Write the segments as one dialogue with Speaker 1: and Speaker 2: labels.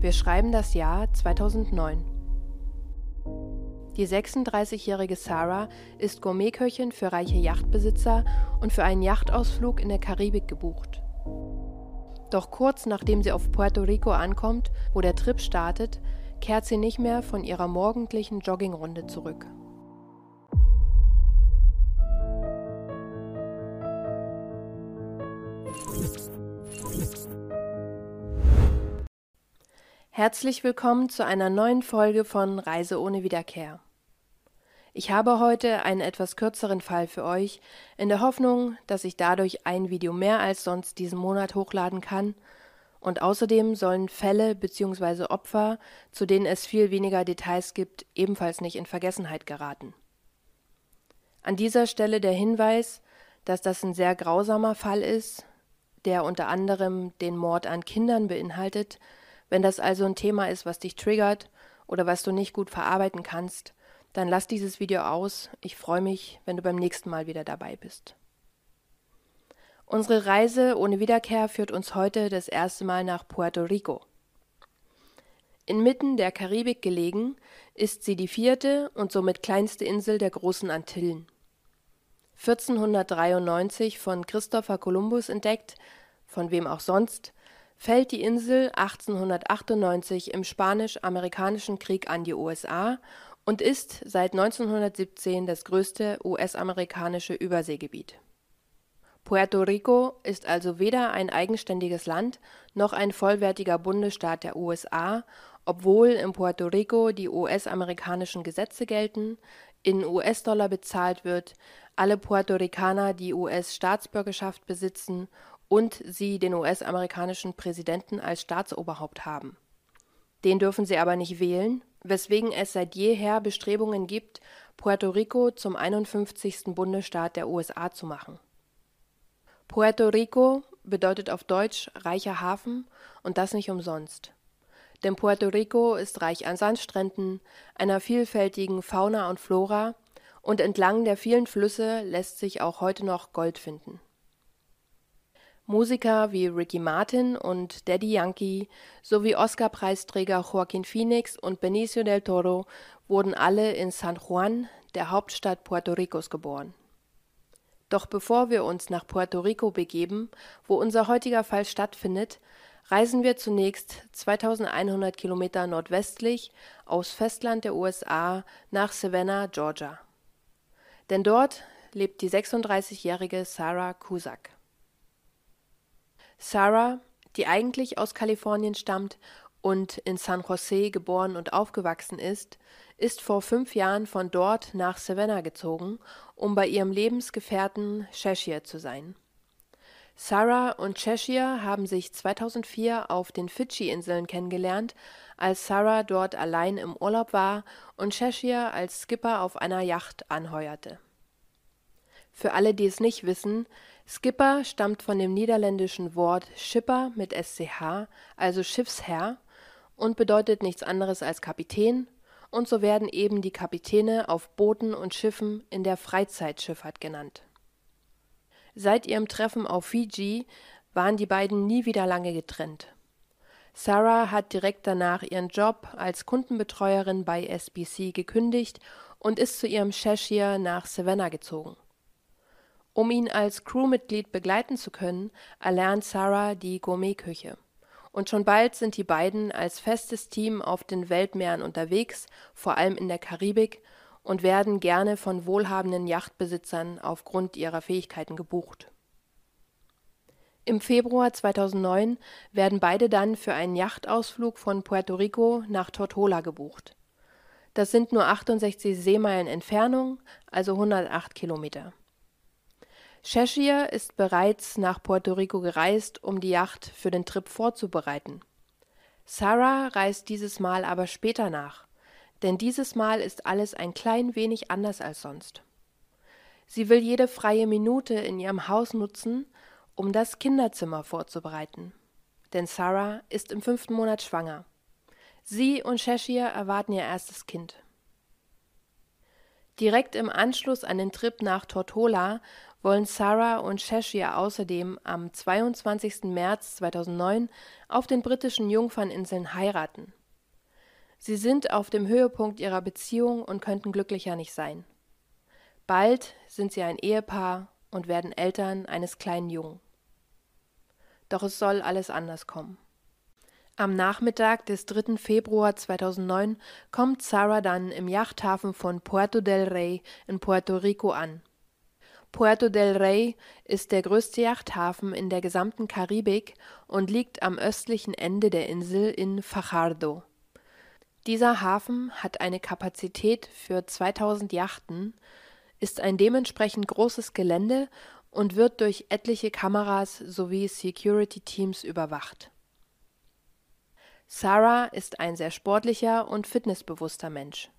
Speaker 1: Wir schreiben das Jahr 2009. Die 36-jährige Sarah ist Gourmetköchin für reiche Yachtbesitzer und für einen Yachtausflug in der Karibik gebucht. Doch kurz nachdem sie auf Puerto Rico ankommt, wo der Trip startet, kehrt sie nicht mehr von ihrer morgendlichen Joggingrunde zurück. Herzlich willkommen zu einer neuen Folge von Reise ohne Wiederkehr. Ich habe heute einen etwas kürzeren Fall für euch, in der Hoffnung, dass ich dadurch ein Video mehr als sonst diesen Monat hochladen kann, und außerdem sollen Fälle bzw. Opfer, zu denen es viel weniger Details gibt, ebenfalls nicht in Vergessenheit geraten. An dieser Stelle der Hinweis, dass das ein sehr grausamer Fall ist, der unter anderem den Mord an Kindern beinhaltet, wenn das also ein Thema ist, was dich triggert oder was du nicht gut verarbeiten kannst, dann lass dieses Video aus. Ich freue mich, wenn du beim nächsten Mal wieder dabei bist. Unsere Reise ohne Wiederkehr führt uns heute das erste Mal nach Puerto Rico. Inmitten der Karibik gelegen, ist sie die vierte und somit kleinste Insel der großen Antillen. 1493 von Christopher Columbus entdeckt, von wem auch sonst, fällt die Insel 1898 im Spanisch-Amerikanischen Krieg an die USA und ist seit 1917 das größte US-amerikanische Überseegebiet. Puerto Rico ist also weder ein eigenständiges Land noch ein vollwertiger Bundesstaat der USA, obwohl in Puerto Rico die US-amerikanischen Gesetze gelten, in US-Dollar bezahlt wird, alle Puerto Ricaner die US-Staatsbürgerschaft besitzen und sie den US-amerikanischen Präsidenten als Staatsoberhaupt haben. Den dürfen sie aber nicht wählen, weswegen es seit jeher Bestrebungen gibt, Puerto Rico zum 51. Bundesstaat der USA zu machen. Puerto Rico bedeutet auf Deutsch reicher Hafen und das nicht umsonst. Denn Puerto Rico ist reich an Sandstränden, einer vielfältigen Fauna und Flora und entlang der vielen Flüsse lässt sich auch heute noch Gold finden. Musiker wie Ricky Martin und Daddy Yankee sowie Oscar-Preisträger Joaquin Phoenix und Benicio del Toro wurden alle in San Juan, der Hauptstadt Puerto Ricos, geboren. Doch bevor wir uns nach Puerto Rico begeben, wo unser heutiger Fall stattfindet, reisen wir zunächst 2100 Kilometer nordwestlich aus Festland der USA nach Savannah, Georgia. Denn dort lebt die 36-jährige Sarah Cusack. Sarah, die eigentlich aus Kalifornien stammt und in San Jose geboren und aufgewachsen ist, ist vor fünf Jahren von dort nach Savannah gezogen, um bei ihrem Lebensgefährten Cheshire zu sein. Sarah und Cheshire haben sich 2004 auf den Fidschi-Inseln kennengelernt, als Sarah dort allein im Urlaub war und Cheshire als Skipper auf einer Yacht anheuerte. Für alle, die es nicht wissen, Skipper stammt von dem niederländischen Wort Schipper mit sch, also Schiffsherr, und bedeutet nichts anderes als Kapitän, und so werden eben die Kapitäne auf Booten und Schiffen in der Freizeitschifffahrt genannt. Seit ihrem Treffen auf Fiji waren die beiden nie wieder lange getrennt. Sarah hat direkt danach ihren Job als Kundenbetreuerin bei SBC gekündigt und ist zu ihrem Cheshire nach Savannah gezogen. Um ihn als Crewmitglied begleiten zu können, erlernt Sarah die Gourmetküche. Und schon bald sind die beiden als festes Team auf den Weltmeeren unterwegs, vor allem in der Karibik, und werden gerne von wohlhabenden Yachtbesitzern aufgrund ihrer Fähigkeiten gebucht. Im Februar 2009 werden beide dann für einen Yachtausflug von Puerto Rico nach Tortola gebucht. Das sind nur 68 Seemeilen Entfernung, also 108 Kilometer. Cheshire ist bereits nach Puerto Rico gereist, um die Yacht für den Trip vorzubereiten. Sarah reist dieses Mal aber später nach, denn dieses Mal ist alles ein klein wenig anders als sonst. Sie will jede freie Minute in ihrem Haus nutzen, um das Kinderzimmer vorzubereiten. Denn Sarah ist im fünften Monat schwanger. Sie und Cheshire erwarten ihr erstes Kind. Direkt im Anschluss an den Trip nach Tortola wollen Sarah und Cheshire außerdem am 22. März 2009 auf den britischen Jungferninseln heiraten. Sie sind auf dem Höhepunkt ihrer Beziehung und könnten glücklicher nicht sein. Bald sind sie ein Ehepaar und werden Eltern eines kleinen Jungen. Doch es soll alles anders kommen. Am Nachmittag des 3. Februar 2009 kommt Sarah dann im Yachthafen von Puerto del Rey in Puerto Rico an. Puerto del Rey ist der größte Yachthafen in der gesamten Karibik und liegt am östlichen Ende der Insel in Fajardo. Dieser Hafen hat eine Kapazität für 2000 Yachten, ist ein dementsprechend großes Gelände und wird durch etliche Kameras sowie Security-Teams überwacht. Sarah ist ein sehr sportlicher und fitnessbewusster Mensch.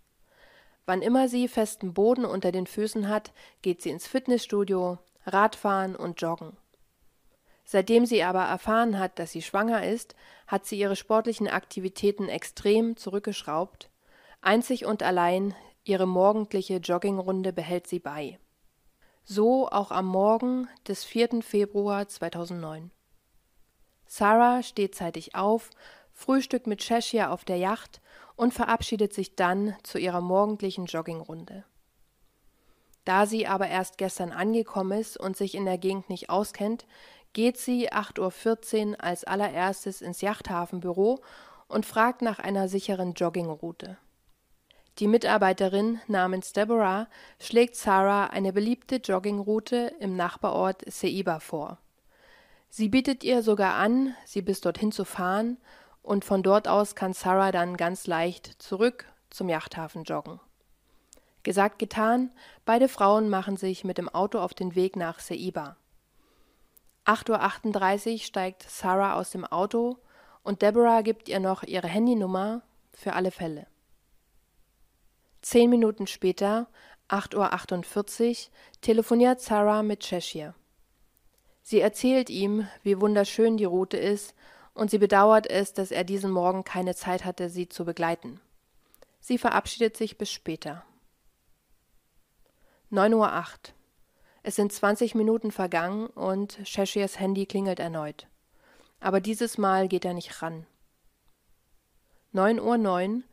Speaker 1: Wann immer sie festen Boden unter den Füßen hat, geht sie ins Fitnessstudio, Radfahren und Joggen. Seitdem sie aber erfahren hat, dass sie schwanger ist, hat sie ihre sportlichen Aktivitäten extrem zurückgeschraubt. Einzig und allein ihre morgendliche Joggingrunde behält sie bei. So auch am Morgen des 4. Februar 2009. Sarah steht zeitig auf, frühstückt mit Cheshire auf der Yacht und verabschiedet sich dann zu ihrer morgendlichen Joggingrunde. Da sie aber erst gestern angekommen ist und sich in der Gegend nicht auskennt, geht sie 8.14 Uhr als allererstes ins Yachthafenbüro und fragt nach einer sicheren Joggingroute. Die Mitarbeiterin namens Deborah schlägt Sarah eine beliebte Joggingroute im Nachbarort Ceiba vor. Sie bietet ihr sogar an, sie bis dorthin zu fahren und von dort aus kann Sarah dann ganz leicht zurück zum Yachthafen joggen. Gesagt, getan, beide Frauen machen sich mit dem Auto auf den Weg nach Seiba. 8.38 Uhr steigt Sarah aus dem Auto und Deborah gibt ihr noch ihre Handynummer für alle Fälle. Zehn Minuten später, 8.48 Uhr, telefoniert Sarah mit Cheshire. Sie erzählt ihm, wie wunderschön die Route ist und sie bedauert es, dass er diesen Morgen keine Zeit hatte, sie zu begleiten. Sie verabschiedet sich bis später. 9.08 Uhr. Es sind 20 Minuten vergangen und Cheshires Handy klingelt erneut. Aber dieses Mal geht er nicht ran. 9.09 Uhr,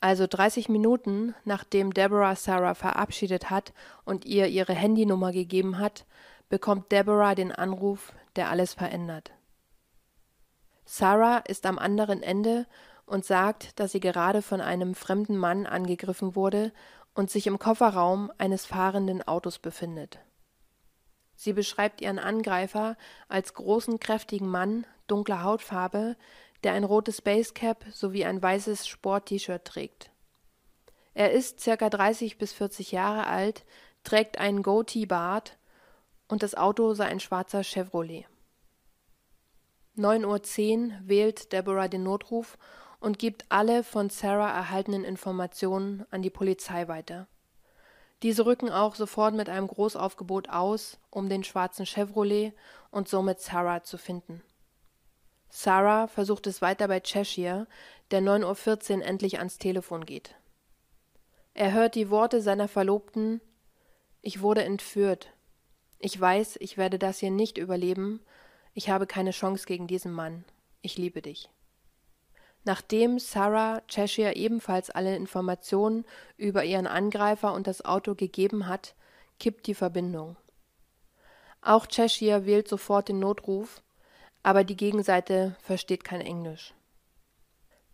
Speaker 1: also 30 Minuten nachdem Deborah Sarah verabschiedet hat und ihr ihre Handynummer gegeben hat, bekommt Deborah den Anruf, der alles verändert. Sarah ist am anderen Ende und sagt, dass sie gerade von einem fremden Mann angegriffen wurde und sich im Kofferraum eines fahrenden Autos befindet. Sie beschreibt ihren Angreifer als großen, kräftigen Mann dunkler Hautfarbe, der ein rotes Basecap sowie ein weißes Sport-T-Shirt trägt. Er ist circa 30 bis 40 Jahre alt, trägt einen Goatee-Bart und das Auto sei ein schwarzer Chevrolet. 9.10 Uhr wählt Deborah den Notruf und gibt alle von Sarah erhaltenen Informationen an die Polizei weiter. Diese rücken auch sofort mit einem Großaufgebot aus, um den schwarzen Chevrolet und somit Sarah zu finden. Sarah versucht es weiter bei Cheshire, der 9.14 Uhr endlich ans Telefon geht. Er hört die Worte seiner Verlobten Ich wurde entführt. Ich weiß, ich werde das hier nicht überleben, ich habe keine Chance gegen diesen Mann. Ich liebe dich. Nachdem Sarah Cheshire ebenfalls alle Informationen über ihren Angreifer und das Auto gegeben hat, kippt die Verbindung. Auch Cheshire wählt sofort den Notruf, aber die Gegenseite versteht kein Englisch.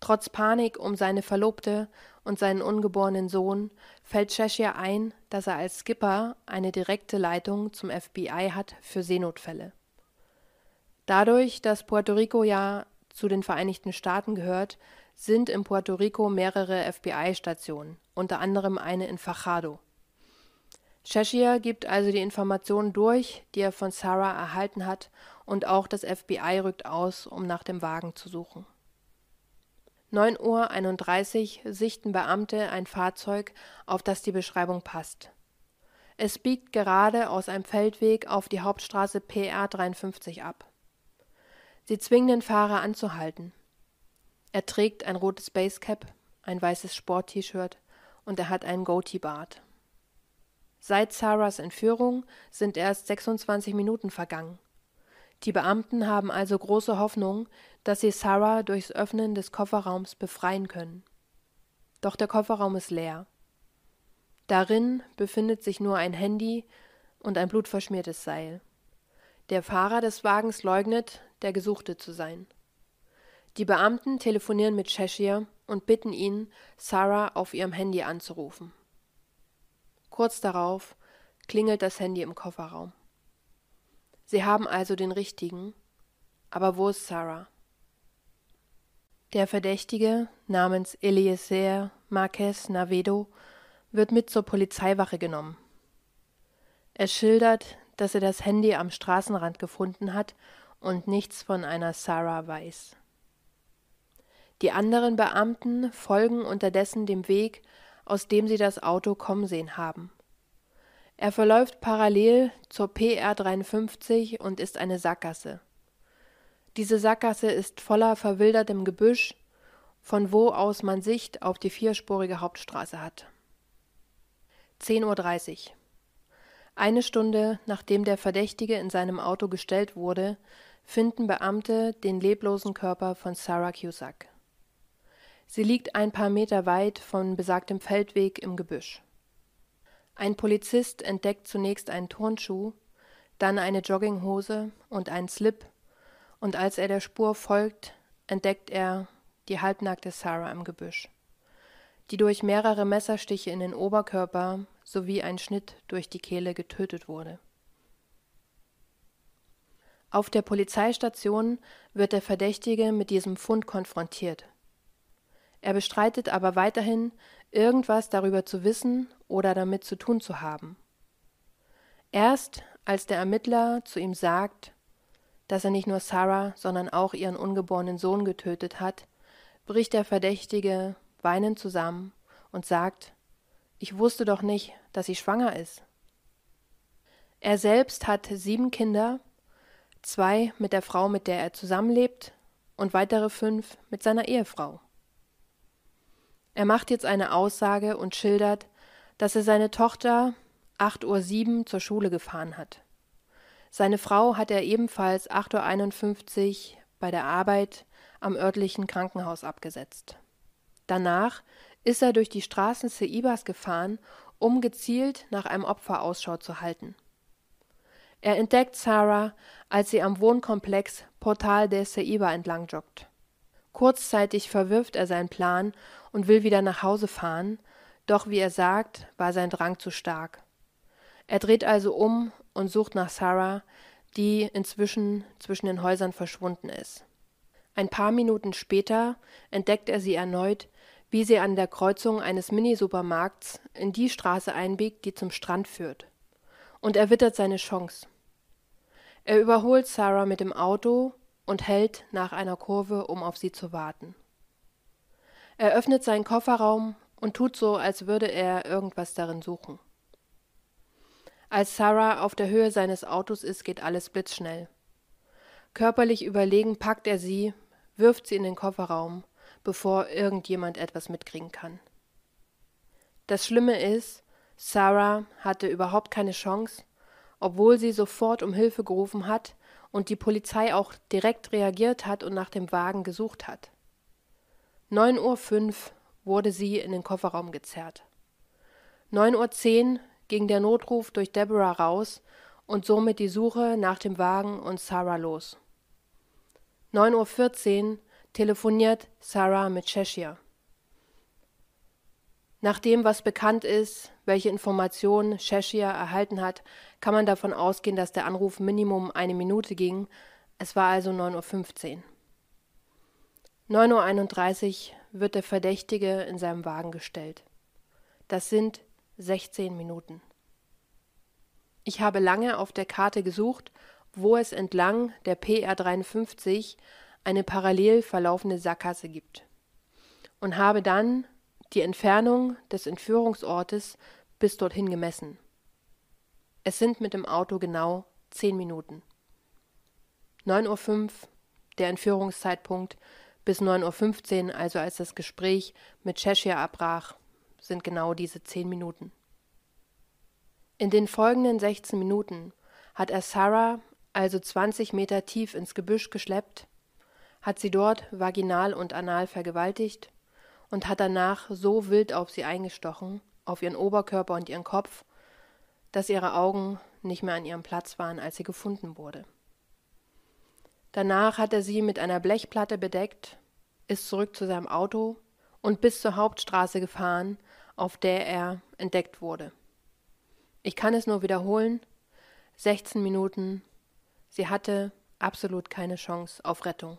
Speaker 1: Trotz Panik um seine Verlobte und seinen ungeborenen Sohn fällt Cheshire ein, dass er als Skipper eine direkte Leitung zum FBI hat für Seenotfälle. Dadurch, dass Puerto Rico ja zu den Vereinigten Staaten gehört, sind in Puerto Rico mehrere FBI-Stationen, unter anderem eine in Fajardo. Cheshire gibt also die Informationen durch, die er von Sarah erhalten hat, und auch das FBI rückt aus, um nach dem Wagen zu suchen. 9.31 Uhr sichten Beamte ein Fahrzeug, auf das die Beschreibung passt. Es biegt gerade aus einem Feldweg auf die Hauptstraße PR 53 ab. Sie zwingen den Fahrer anzuhalten. Er trägt ein rotes Basecap, ein weißes Sport-T-Shirt und er hat einen Goatee-Bart. Seit Sarahs Entführung sind erst 26 Minuten vergangen. Die Beamten haben also große Hoffnung, dass sie Sarah durchs Öffnen des Kofferraums befreien können. Doch der Kofferraum ist leer. Darin befindet sich nur ein Handy und ein blutverschmiertes Seil. Der Fahrer des Wagens leugnet, der Gesuchte zu sein. Die Beamten telefonieren mit Cheshire und bitten ihn, Sarah auf ihrem Handy anzurufen. Kurz darauf klingelt das Handy im Kofferraum. Sie haben also den richtigen, aber wo ist Sarah? Der Verdächtige namens Eliezer Marquez Navedo wird mit zur Polizeiwache genommen. Er schildert, dass er das Handy am Straßenrand gefunden hat und nichts von einer Sarah weiß. Die anderen Beamten folgen unterdessen dem Weg, aus dem sie das Auto kommen sehen haben. Er verläuft parallel zur PR 53 und ist eine Sackgasse. Diese Sackgasse ist voller verwildertem Gebüsch, von wo aus man Sicht auf die vierspurige Hauptstraße hat. 10.30 Uhr. Eine Stunde nachdem der Verdächtige in seinem Auto gestellt wurde, finden Beamte den leblosen Körper von Sarah Cusack. Sie liegt ein paar Meter weit von besagtem Feldweg im Gebüsch. Ein Polizist entdeckt zunächst einen Turnschuh, dann eine Jogginghose und einen Slip, und als er der Spur folgt, entdeckt er die halbnackte Sarah im Gebüsch, die durch mehrere Messerstiche in den Oberkörper sowie ein Schnitt durch die Kehle getötet wurde. Auf der Polizeistation wird der Verdächtige mit diesem Fund konfrontiert. Er bestreitet aber weiterhin, irgendwas darüber zu wissen oder damit zu tun zu haben. Erst als der Ermittler zu ihm sagt, dass er nicht nur Sarah, sondern auch ihren ungeborenen Sohn getötet hat, bricht der Verdächtige weinend zusammen und sagt, ich wusste doch nicht, dass sie schwanger ist. Er selbst hat sieben Kinder, zwei mit der Frau, mit der er zusammenlebt, und weitere fünf mit seiner Ehefrau. Er macht jetzt eine Aussage und schildert, dass er seine Tochter 8.07 Uhr zur Schule gefahren hat. Seine Frau hat er ebenfalls 8.51 Uhr bei der Arbeit am örtlichen Krankenhaus abgesetzt. Danach ist er durch die Straßen Seibas gefahren, um gezielt nach einem Opfer Ausschau zu halten. Er entdeckt Sarah, als sie am Wohnkomplex Portal de Seiba entlang joggt. Kurzzeitig verwirft er seinen Plan und will wieder nach Hause fahren, doch wie er sagt, war sein Drang zu stark. Er dreht also um und sucht nach Sarah, die inzwischen zwischen den Häusern verschwunden ist. Ein paar Minuten später entdeckt er sie erneut, wie sie an der Kreuzung eines Minisupermarkts in die Straße einbiegt, die zum Strand führt. Und er wittert seine Chance. Er überholt Sarah mit dem Auto und hält nach einer Kurve, um auf sie zu warten. Er öffnet seinen Kofferraum und tut so, als würde er irgendwas darin suchen. Als Sarah auf der Höhe seines Autos ist, geht alles blitzschnell. Körperlich überlegen packt er sie, wirft sie in den Kofferraum, bevor irgendjemand etwas mitkriegen kann. Das Schlimme ist, Sarah hatte überhaupt keine Chance, obwohl sie sofort um Hilfe gerufen hat und die Polizei auch direkt reagiert hat und nach dem Wagen gesucht hat. 9.05 Uhr wurde sie in den Kofferraum gezerrt. 9.10 Uhr ging der Notruf durch Deborah raus und somit die Suche nach dem Wagen und Sarah los. 9.14 Uhr telefoniert Sarah mit Cheshire. Nach dem, was bekannt ist, welche Informationen Cheshire erhalten hat, kann man davon ausgehen, dass der Anruf Minimum eine Minute ging. Es war also 9.15 Uhr. 9.31 Uhr wird der Verdächtige in seinem Wagen gestellt. Das sind 16 Minuten. Ich habe lange auf der Karte gesucht, wo es entlang der PR 53 eine parallel verlaufende Sackgasse gibt. und habe dann die Entfernung des Entführungsortes bis dorthin gemessen. Es sind mit dem Auto genau zehn Minuten. 9.05 Uhr, der Entführungszeitpunkt, bis 9.15 Uhr, also als das Gespräch mit Cheshire abbrach, sind genau diese zehn Minuten. In den folgenden 16 Minuten hat er Sarah also 20 Meter tief ins Gebüsch geschleppt, hat sie dort vaginal und anal vergewaltigt und hat danach so wild auf sie eingestochen, auf ihren Oberkörper und ihren Kopf, dass ihre Augen nicht mehr an ihrem Platz waren, als sie gefunden wurde. Danach hat er sie mit einer Blechplatte bedeckt, ist zurück zu seinem Auto und bis zur Hauptstraße gefahren, auf der er entdeckt wurde. Ich kann es nur wiederholen, 16 Minuten, sie hatte absolut keine Chance auf Rettung.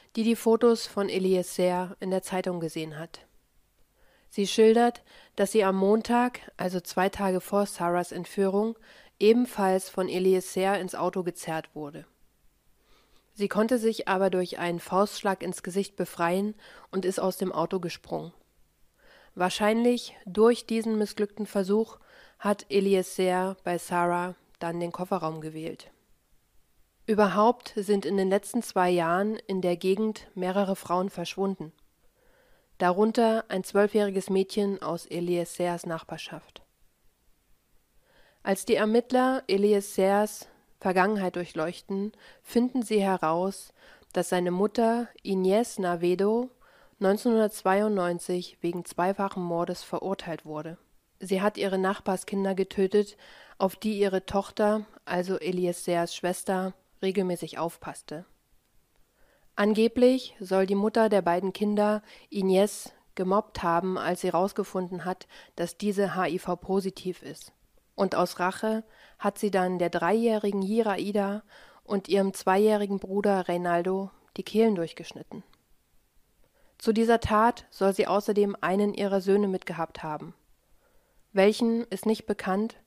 Speaker 1: die die Fotos von Eliezer in der Zeitung gesehen hat. Sie schildert, dass sie am Montag, also zwei Tage vor Sarahs Entführung, ebenfalls von Eliezer ins Auto gezerrt wurde. Sie konnte sich aber durch einen Faustschlag ins Gesicht befreien und ist aus dem Auto gesprungen. Wahrscheinlich durch diesen missglückten Versuch hat Eliezer bei Sarah dann den Kofferraum gewählt. Überhaupt sind in den letzten zwei Jahren in der Gegend mehrere Frauen verschwunden, darunter ein zwölfjähriges Mädchen aus Eliezers Nachbarschaft. Als die Ermittler Eliezers Vergangenheit durchleuchten, finden sie heraus, dass seine Mutter Ines Navedo 1992 wegen zweifachen Mordes verurteilt wurde. Sie hat ihre Nachbarskinder getötet, auf die ihre Tochter, also Eliezers Schwester, regelmäßig aufpasste. Angeblich soll die Mutter der beiden Kinder Ines gemobbt haben, als sie herausgefunden hat, dass diese HIV-positiv ist. Und aus Rache hat sie dann der dreijährigen Hiraida und ihrem zweijährigen Bruder Reynaldo die Kehlen durchgeschnitten. Zu dieser Tat soll sie außerdem einen ihrer Söhne mitgehabt haben. Welchen ist nicht bekannt,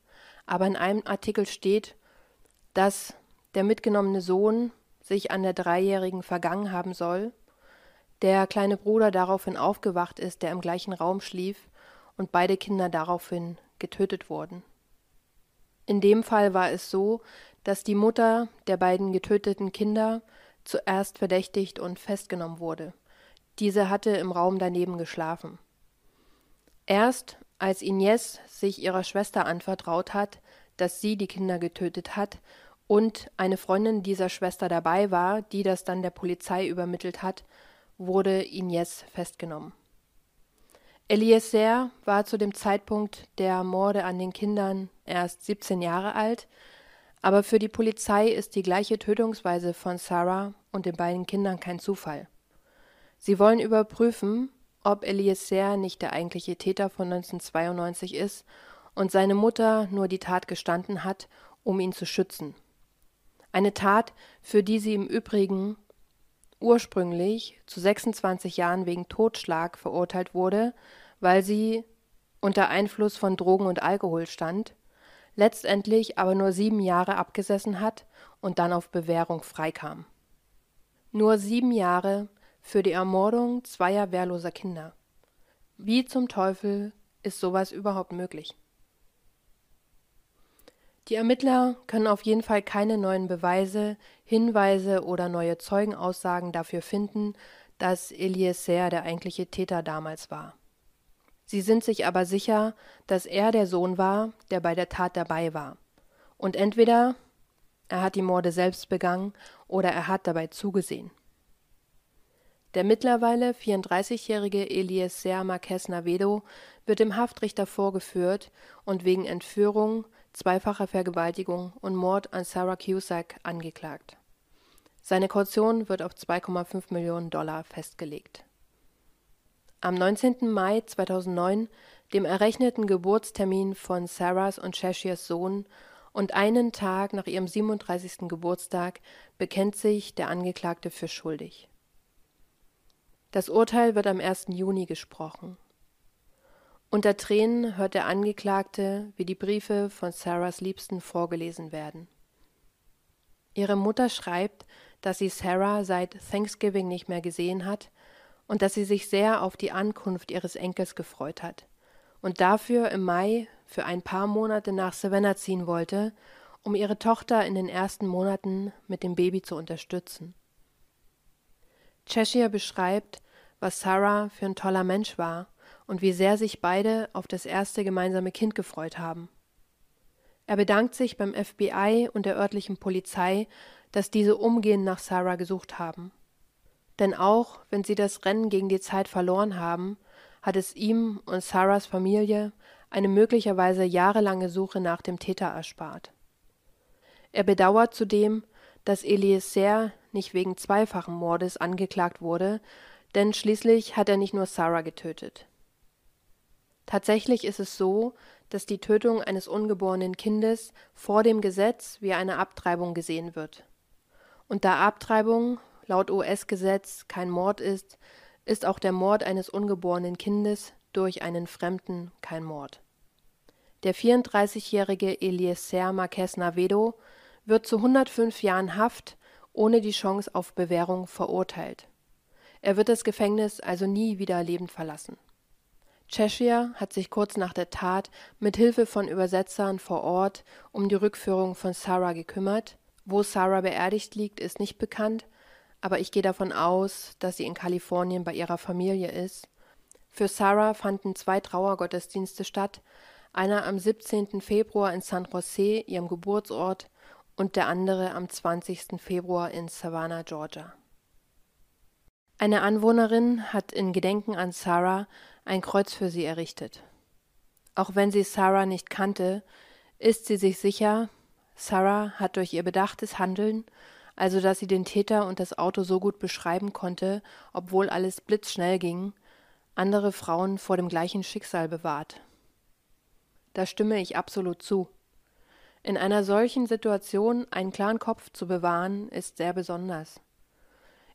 Speaker 1: aber in einem Artikel steht, dass der mitgenommene Sohn sich an der Dreijährigen vergangen haben soll, der kleine Bruder daraufhin aufgewacht ist, der im gleichen Raum schlief, und beide Kinder daraufhin getötet wurden. In dem Fall war es so, dass die Mutter der beiden getöteten Kinder zuerst verdächtigt und festgenommen wurde. Diese hatte im Raum daneben geschlafen. Erst als Ines sich ihrer Schwester anvertraut hat, dass sie die Kinder getötet hat und eine Freundin dieser Schwester dabei war, die das dann der Polizei übermittelt hat, wurde Ines festgenommen. Eliezer war zu dem Zeitpunkt der Morde an den Kindern erst 17 Jahre alt, aber für die Polizei ist die gleiche Tötungsweise von Sarah und den beiden Kindern kein Zufall. Sie wollen überprüfen, ob Eliezer nicht der eigentliche Täter von 1992 ist und seine Mutter nur die Tat gestanden hat, um ihn zu schützen. Eine Tat, für die sie im Übrigen ursprünglich zu 26 Jahren wegen Totschlag verurteilt wurde, weil sie unter Einfluss von Drogen und Alkohol stand, letztendlich aber nur sieben Jahre abgesessen hat und dann auf Bewährung freikam. Nur sieben Jahre für die Ermordung zweier wehrloser Kinder. Wie zum Teufel ist sowas überhaupt möglich? Die Ermittler können auf jeden Fall keine neuen Beweise, Hinweise oder neue Zeugenaussagen dafür finden, dass Eliezer der eigentliche Täter damals war. Sie sind sich aber sicher, dass er der Sohn war, der bei der Tat dabei war. Und entweder er hat die Morde selbst begangen oder er hat dabei zugesehen. Der mittlerweile 34-jährige Eliezer Marquez Navedo wird dem Haftrichter vorgeführt und wegen Entführung, zweifacher Vergewaltigung und Mord an Sarah Cusack angeklagt. Seine Kaution wird auf 2,5 Millionen Dollar festgelegt. Am 19. Mai 2009, dem errechneten Geburtstermin von Sarahs und Cheshires Sohn und einen Tag nach ihrem 37. Geburtstag, bekennt sich der Angeklagte für schuldig. Das Urteil wird am 1. Juni gesprochen. Unter Tränen hört der Angeklagte, wie die Briefe von Sarahs Liebsten vorgelesen werden. Ihre Mutter schreibt, dass sie Sarah seit Thanksgiving nicht mehr gesehen hat und dass sie sich sehr auf die Ankunft ihres Enkels gefreut hat und dafür im Mai für ein paar Monate nach Savannah ziehen wollte, um ihre Tochter in den ersten Monaten mit dem Baby zu unterstützen. Cheshire beschreibt, was Sarah für ein toller Mensch war und wie sehr sich beide auf das erste gemeinsame Kind gefreut haben. Er bedankt sich beim FBI und der örtlichen Polizei, dass diese umgehend nach Sarah gesucht haben. Denn auch wenn sie das Rennen gegen die Zeit verloren haben, hat es ihm und Sarahs Familie eine möglicherweise jahrelange Suche nach dem Täter erspart. Er bedauert zudem, dass Eliezer nicht wegen zweifachen Mordes angeklagt wurde, denn schließlich hat er nicht nur Sarah getötet. Tatsächlich ist es so, dass die Tötung eines ungeborenen Kindes vor dem Gesetz wie eine Abtreibung gesehen wird. Und da Abtreibung laut US-Gesetz kein Mord ist, ist auch der Mord eines ungeborenen Kindes durch einen Fremden kein Mord. Der 34-jährige Eliezer Marquez Navedo wird zu 105 Jahren Haft ohne die Chance auf Bewährung verurteilt. Er wird das Gefängnis also nie wieder lebend verlassen. Cheshire hat sich kurz nach der Tat mit Hilfe von Übersetzern vor Ort um die Rückführung von Sarah gekümmert. Wo Sarah beerdigt liegt, ist nicht bekannt, aber ich gehe davon aus, dass sie in Kalifornien bei ihrer Familie ist. Für Sarah fanden zwei Trauergottesdienste statt, einer am 17. Februar in San Jose, ihrem Geburtsort, und der andere am 20. Februar in Savannah, Georgia. Eine Anwohnerin hat in Gedenken an Sarah ein Kreuz für sie errichtet. Auch wenn sie Sarah nicht kannte, ist sie sich sicher, Sarah hat durch ihr bedachtes Handeln, also dass sie den Täter und das Auto so gut beschreiben konnte, obwohl alles blitzschnell ging, andere Frauen vor dem gleichen Schicksal bewahrt. Da stimme ich absolut zu. In einer solchen Situation einen klaren Kopf zu bewahren, ist sehr besonders.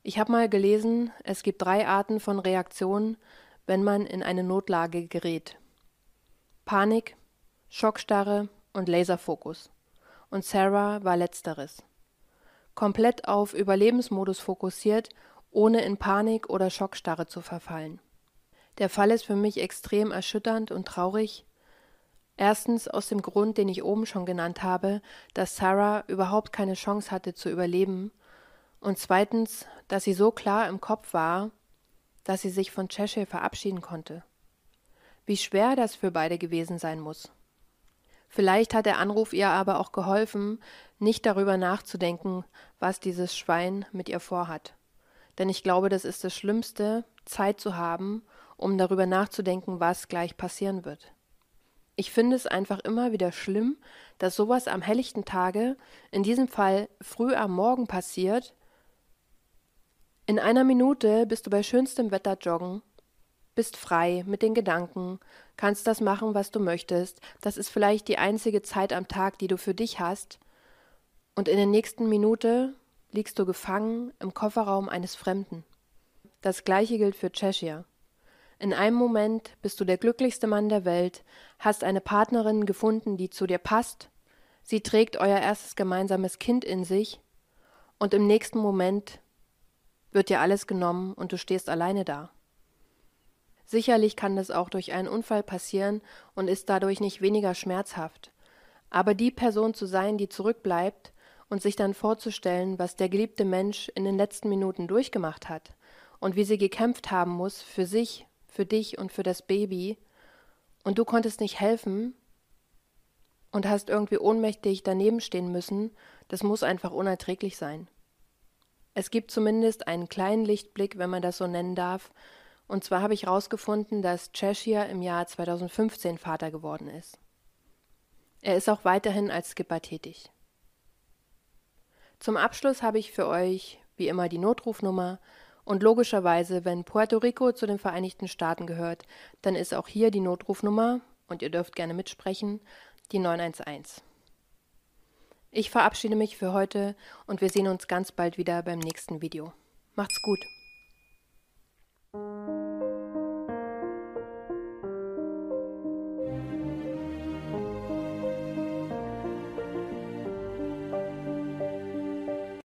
Speaker 1: Ich habe mal gelesen, es gibt drei Arten von Reaktionen, wenn man in eine Notlage gerät. Panik, Schockstarre und Laserfokus. Und Sarah war letzteres. Komplett auf Überlebensmodus fokussiert, ohne in Panik oder Schockstarre zu verfallen. Der Fall ist für mich extrem erschütternd und traurig. Erstens aus dem Grund, den ich oben schon genannt habe, dass Sarah überhaupt keine Chance hatte zu überleben. Und zweitens, dass sie so klar im Kopf war, dass sie sich von Cheshire verabschieden konnte. Wie schwer das für beide gewesen sein muss. Vielleicht hat der Anruf ihr aber auch geholfen, nicht darüber nachzudenken, was dieses Schwein mit ihr vorhat. Denn ich glaube, das ist das Schlimmste, Zeit zu haben, um darüber nachzudenken, was gleich passieren wird. Ich finde es einfach immer wieder schlimm, dass sowas am helllichten Tage, in diesem Fall früh am Morgen passiert, in einer Minute bist du bei schönstem Wetter joggen, bist frei mit den Gedanken, kannst das machen, was du möchtest, das ist vielleicht die einzige Zeit am Tag, die du für dich hast, und in der nächsten Minute liegst du gefangen im Kofferraum eines Fremden. Das gleiche gilt für Cheshire. In einem Moment bist du der glücklichste Mann der Welt, hast eine Partnerin gefunden, die zu dir passt, sie trägt euer erstes gemeinsames Kind in sich, und im nächsten Moment wird dir alles genommen und du stehst alleine da. Sicherlich kann das auch durch einen Unfall passieren und ist dadurch nicht weniger schmerzhaft. Aber die Person zu sein, die zurückbleibt und sich dann vorzustellen, was der geliebte Mensch in den letzten Minuten durchgemacht hat und wie sie gekämpft haben muss für sich, für dich und für das Baby, und du konntest nicht helfen und hast irgendwie ohnmächtig daneben stehen müssen, das muss einfach unerträglich sein. Es gibt zumindest einen kleinen Lichtblick, wenn man das so nennen darf, und zwar habe ich herausgefunden, dass Cheshire im Jahr 2015 Vater geworden ist. Er ist auch weiterhin als Skipper tätig. Zum Abschluss habe ich für euch wie immer die Notrufnummer und logischerweise, wenn Puerto Rico zu den Vereinigten Staaten gehört, dann ist auch hier die Notrufnummer und ihr dürft gerne mitsprechen, die 911. Ich verabschiede mich für heute und wir sehen uns ganz bald wieder beim nächsten Video. Macht's gut.